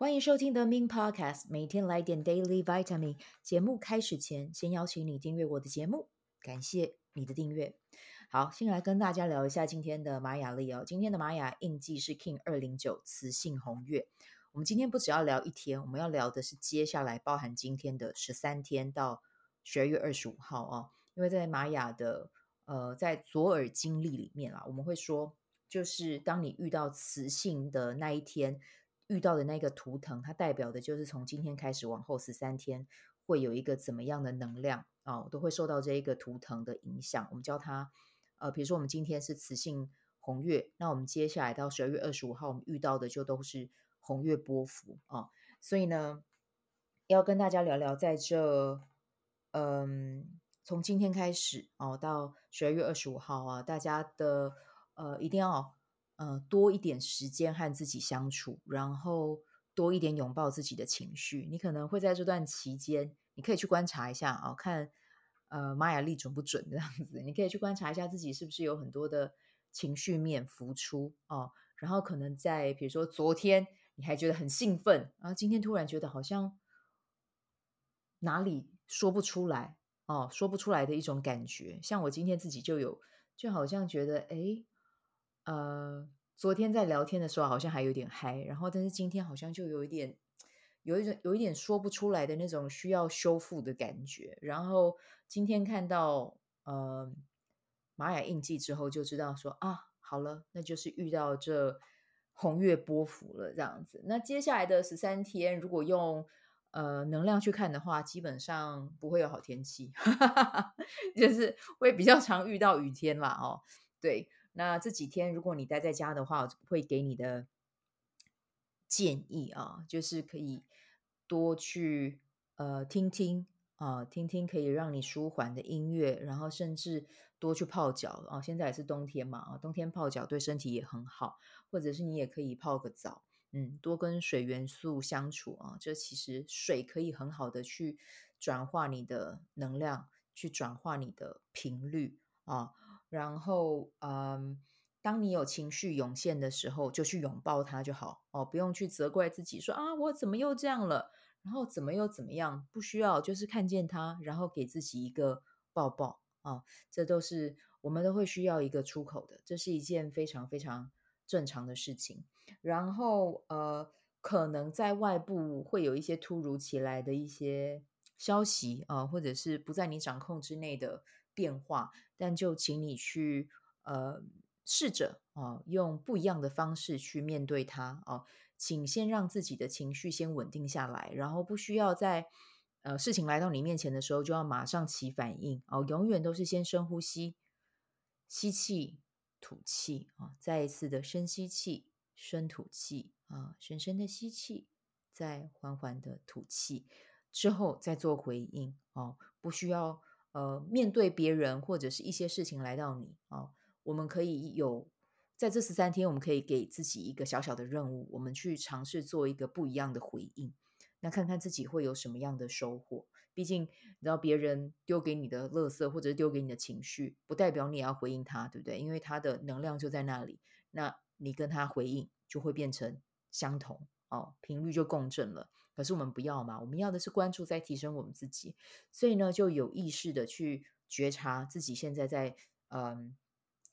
欢迎收听 The Min Podcast，每天来点 Daily Vitamin。节目开始前，先邀请你订阅我的节目，感谢你的订阅。好，先来跟大家聊一下今天的玛雅历哦。今天的玛雅印记是 King 二零九磁性红月。我们今天不只要聊一天，我们要聊的是接下来包含今天的十三天到十二月二十五号哦。因为在玛雅的呃，在左耳经历里面啊，我们会说，就是当你遇到磁性的那一天。遇到的那个图腾，它代表的就是从今天开始往后十三天会有一个怎么样的能量啊、哦，都会受到这一个图腾的影响。我们叫它，呃，比如说我们今天是磁性红月，那我们接下来到十二月二十五号，我们遇到的就都是红月波幅啊、所以呢，要跟大家聊聊，在这，嗯，从今天开始哦，到十二月二十五号啊，大家的呃，一定要。呃，多一点时间和自己相处，然后多一点拥抱自己的情绪。你可能会在这段期间，你可以去观察一下啊、哦，看呃玛雅历准不准这样子。你可以去观察一下自己是不是有很多的情绪面浮出哦。然后可能在比如说昨天你还觉得很兴奋，然后今天突然觉得好像哪里说不出来哦，说不出来的一种感觉。像我今天自己就有，就好像觉得哎。呃，昨天在聊天的时候好像还有点嗨，然后但是今天好像就有一点，有一种有一点说不出来的那种需要修复的感觉。然后今天看到呃玛雅印记之后，就知道说啊，好了，那就是遇到这红月波符了这样子。那接下来的十三天，如果用呃能量去看的话，基本上不会有好天气，就是会比较常遇到雨天啦哦，对。那这几天，如果你待在家的话，我会给你的建议啊，就是可以多去呃听听啊，听听可以让你舒缓的音乐，然后甚至多去泡脚啊。现在也是冬天嘛啊，冬天泡脚对身体也很好，或者是你也可以泡个澡，嗯，多跟水元素相处啊。这其实水可以很好的去转化你的能量，去转化你的频率啊。然后，嗯，当你有情绪涌现的时候，就去拥抱它就好哦，不用去责怪自己说啊，我怎么又这样了，然后怎么又怎么样，不需要，就是看见它，然后给自己一个抱抱啊，这都是我们都会需要一个出口的，这是一件非常非常正常的事情。然后，呃，可能在外部会有一些突如其来的一些消息啊，或者是不在你掌控之内的。变化，但就请你去呃试着啊、用不一样的方式去面对它哦、请先让自己的情绪先稳定下来，然后不需要在呃事情来到你面前的时候就要马上起反应哦、永远都是先深呼吸，吸气，吐气啊、再一次的深吸气，深吐气啊、深深的吸气，再缓缓的吐气，之后再做回应哦、不需要。呃，面对别人或者是一些事情来到你啊、哦，我们可以有在这十三天，我们可以给自己一个小小的任务，我们去尝试做一个不一样的回应，那看看自己会有什么样的收获。毕竟，你知道别人丢给你的垃圾或者是丢给你的情绪，不代表你也要回应他，对不对？因为他的能量就在那里，那你跟他回应就会变成相同哦，频率就共振了。可是我们不要嘛，我们要的是关注，在提升我们自己，所以呢，就有意识的去觉察自己现在在嗯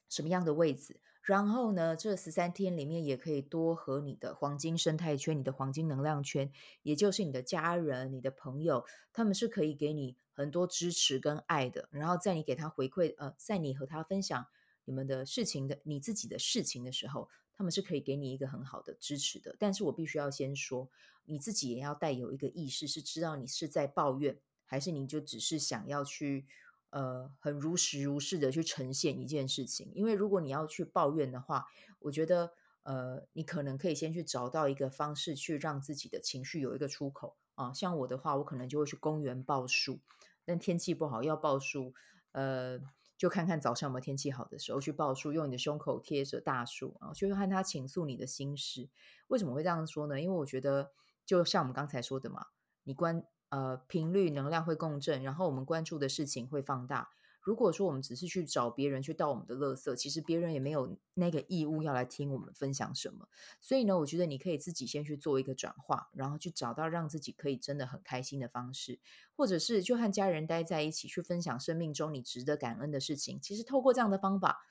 什么样的位置，然后呢，这十三天里面也可以多和你的黄金生态圈、你的黄金能量圈，也就是你的家人、你的朋友，他们是可以给你很多支持跟爱的。然后在你给他回馈，呃，在你和他分享你们的事情的你自己的事情的时候，他们是可以给你一个很好的支持的。但是我必须要先说。你自己也要带有一个意识，是知道你是在抱怨，还是你就只是想要去，呃，很如实如是的去呈现一件事情。因为如果你要去抱怨的话，我觉得，呃，你可能可以先去找到一个方式，去让自己的情绪有一个出口啊。像我的话，我可能就会去公园抱树，但天气不好要抱树，呃。就看看早上有没有天气好的时候去报树，用你的胸口贴着大树啊，去和他倾诉你的心事。为什么会这样说呢？因为我觉得。就像我们刚才说的嘛，你关呃频率能量会共振，然后我们关注的事情会放大。如果说我们只是去找别人去倒我们的垃圾，其实别人也没有那个义务要来听我们分享什么。所以呢，我觉得你可以自己先去做一个转化，然后去找到让自己可以真的很开心的方式，或者是就和家人待在一起去分享生命中你值得感恩的事情。其实透过这样的方法，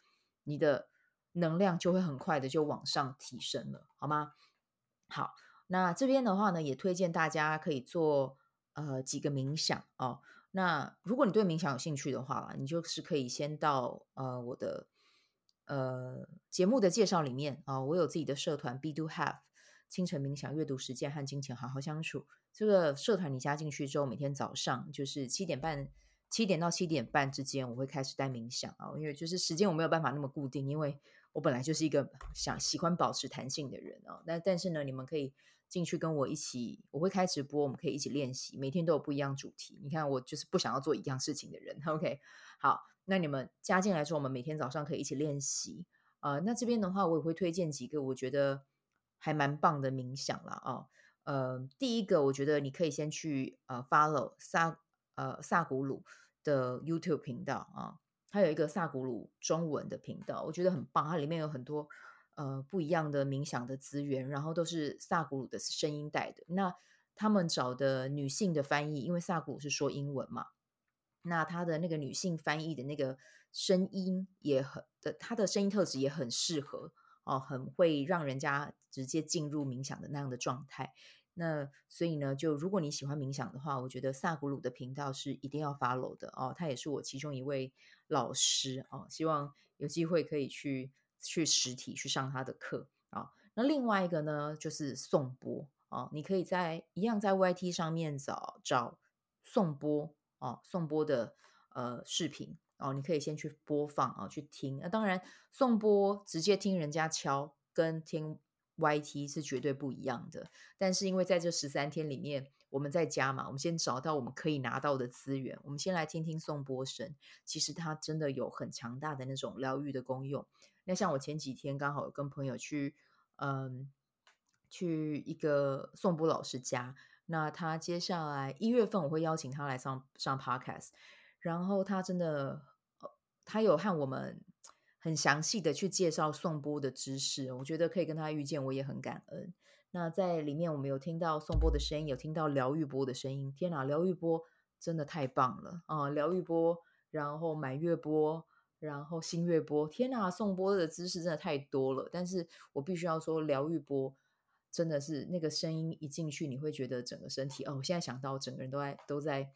你的能量就会很快的就往上提升了，好吗？好，那这边的话呢，也推荐大家可以做呃几个冥想哦。那如果你对冥想有兴趣的话，你就是可以先到呃我的呃节目的介绍里面啊、我有自己的社团 Be Do Have 清晨冥想、阅读实践和金钱好好相处。这个社团你加进去之后，每天早上就是七点半七点到七点半之间，我会开始带冥想啊、因为就是时间我没有办法那么固定，因为我本来就是一个想喜欢保持弹性的人、哦。那但是呢，你们可以。进去跟我一起，我会开直播，我们可以一起练习，每天都有不一样主题。你看，我就是不想要做一样事情的人。OK，好，那你们加进来之后，我们每天早上可以一起练习。呃，那这边的话，我也会推荐几个我觉得还蛮棒的冥想啦。哦。呃，第一个，我觉得你可以先去呃 follow 萨呃萨古鲁的 YouTube 频道啊，它有一个萨古鲁中文的频道，我觉得很棒，它里面有很多。呃，不一样的冥想的资源，然后都是萨古鲁的声音带的。那他们找的女性的翻译，因为萨古鲁是说英文嘛，那他的那个女性翻译的那个声音也很的，他的声音特质也很适合哦，很会让人家直接进入冥想的那样的状态。那所以呢，就如果你喜欢冥想的话，我觉得萨古鲁的频道是一定要 follow 的哦。他也是我其中一位老师哦，希望有机会可以去。去实体去上他的课啊，那另外一个呢，就是颂钵啊，你可以在一样在 YT 上面找找颂钵啊，颂钵的呃视频哦，你可以先去播放啊，去听。那当然，颂钵直接听人家敲跟听 YT 是绝对不一样的。但是因为在这十三天里面，我们在家嘛，我们先找到我们可以拿到的资源，我们先来听听颂钵声，其实它真的有很强大的那种疗愈的功用。那像我前几天刚好跟朋友去，嗯，去一个颂钵老师家。那他接下来一月份我会邀请他来上上 podcast，然后他真的，他有和我们很详细的去介绍颂钵的知识。我觉得可以跟他遇见，我也很感恩。那在里面我们有听到颂钵的声音，有听到疗愈钵的声音。天哪，疗愈钵真的太棒了啊！疗愈钵，然后满月钵。然后新月钵，天哪，颂钵的知识真的太多了。但是我必须要说，疗愈钵真的是那个声音一进去，你会觉得整个身体哦。我现在想到，整个人都在都在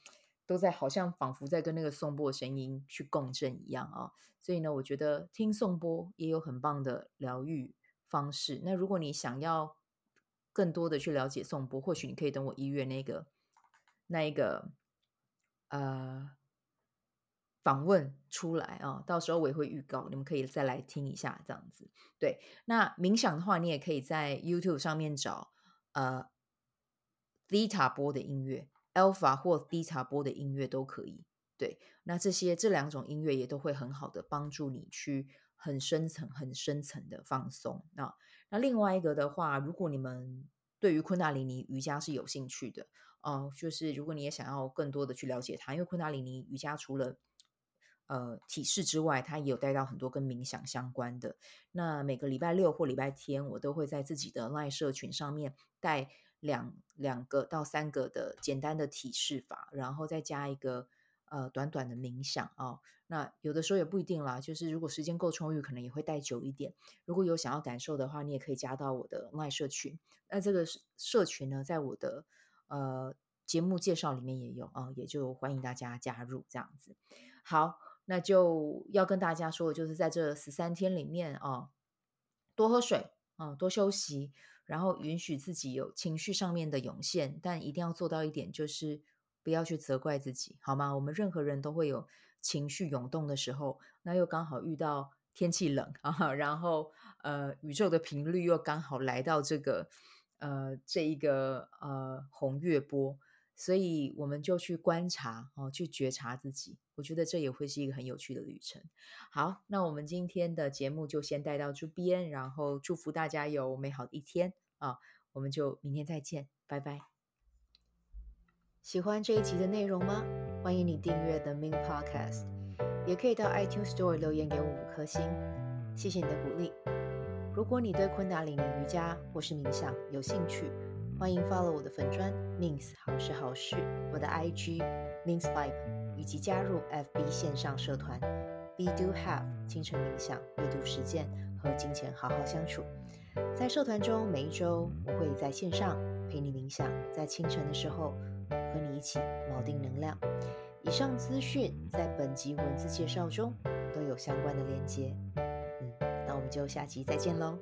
都在，好像仿佛在跟那个颂钵的声音去共振一样啊、所以呢，我觉得听颂钵也有很棒的疗愈方式。那如果你想要更多的去了解颂钵，或许你可以等我一月那个那一个呃。访问出来啊，到时候我也会预告，你们可以再来听一下这样子。对，那冥想的话，你也可以在 YouTube 上面找呃 Theta 波的音乐，Alpha 或 Theta 波的音乐都可以。对，那这些这两种音乐也都会很好的帮助你去很深层、很深层的放松啊。那那另外一个的话，如果你们对于昆达里尼瑜伽是有兴趣的哦、就是如果你也想要更多的去了解它，因为昆达里尼瑜伽除了呃，体式之外，它也有带到很多跟冥想相关的。那每个礼拜六或礼拜天，我都会在自己的 LINE 社群上面带两两个到三个的简单的体式法，然后再加一个呃短短的冥想啊、哦。那有的时候也不一定啦，就是如果时间够充裕，可能也会待久一点。如果有想要感受的话，你也可以加到我的爱社群。那这个社群呢，在我的呃节目介绍里面也有啊、哦，也就欢迎大家加入这样子。好。那就要跟大家说的，就是在这十三天里面啊，多喝水啊，多休息，然后允许自己有情绪上面的涌现，但一定要做到一点，就是不要去责怪自己，好吗？我们任何人都会有情绪涌动的时候，那又刚好遇到天气冷 啊，然后呃，宇宙的频率又刚好来到这个呃这一个呃红月波。所以我们就去观察哦，去觉察自己。我觉得这也会是一个很有趣的旅程。好，那我们今天的节目就先带到这边，然后祝福大家有美好的一天啊！我们就明天再见，拜拜。喜欢这一集的内容吗？欢迎你订阅 The Ming Podcast。也可以到 iTunes Store 留言给我五颗星，谢谢你的鼓励。如果你对昆达里尼瑜伽或是冥想有兴趣，欢迎 follow 我的粉专 Nins 好事好事，我的 IG Nins Vibe，以及加入 FB 线上社团 Be Do Have 清晨冥想阅读实践和金钱好好相处。在社团中，每一周我会在线上陪你冥想，在清晨的时候和你一起锚定能量。以上资讯在本集文字介绍中都有相关的链接。嗯，那我们就下集再见喽。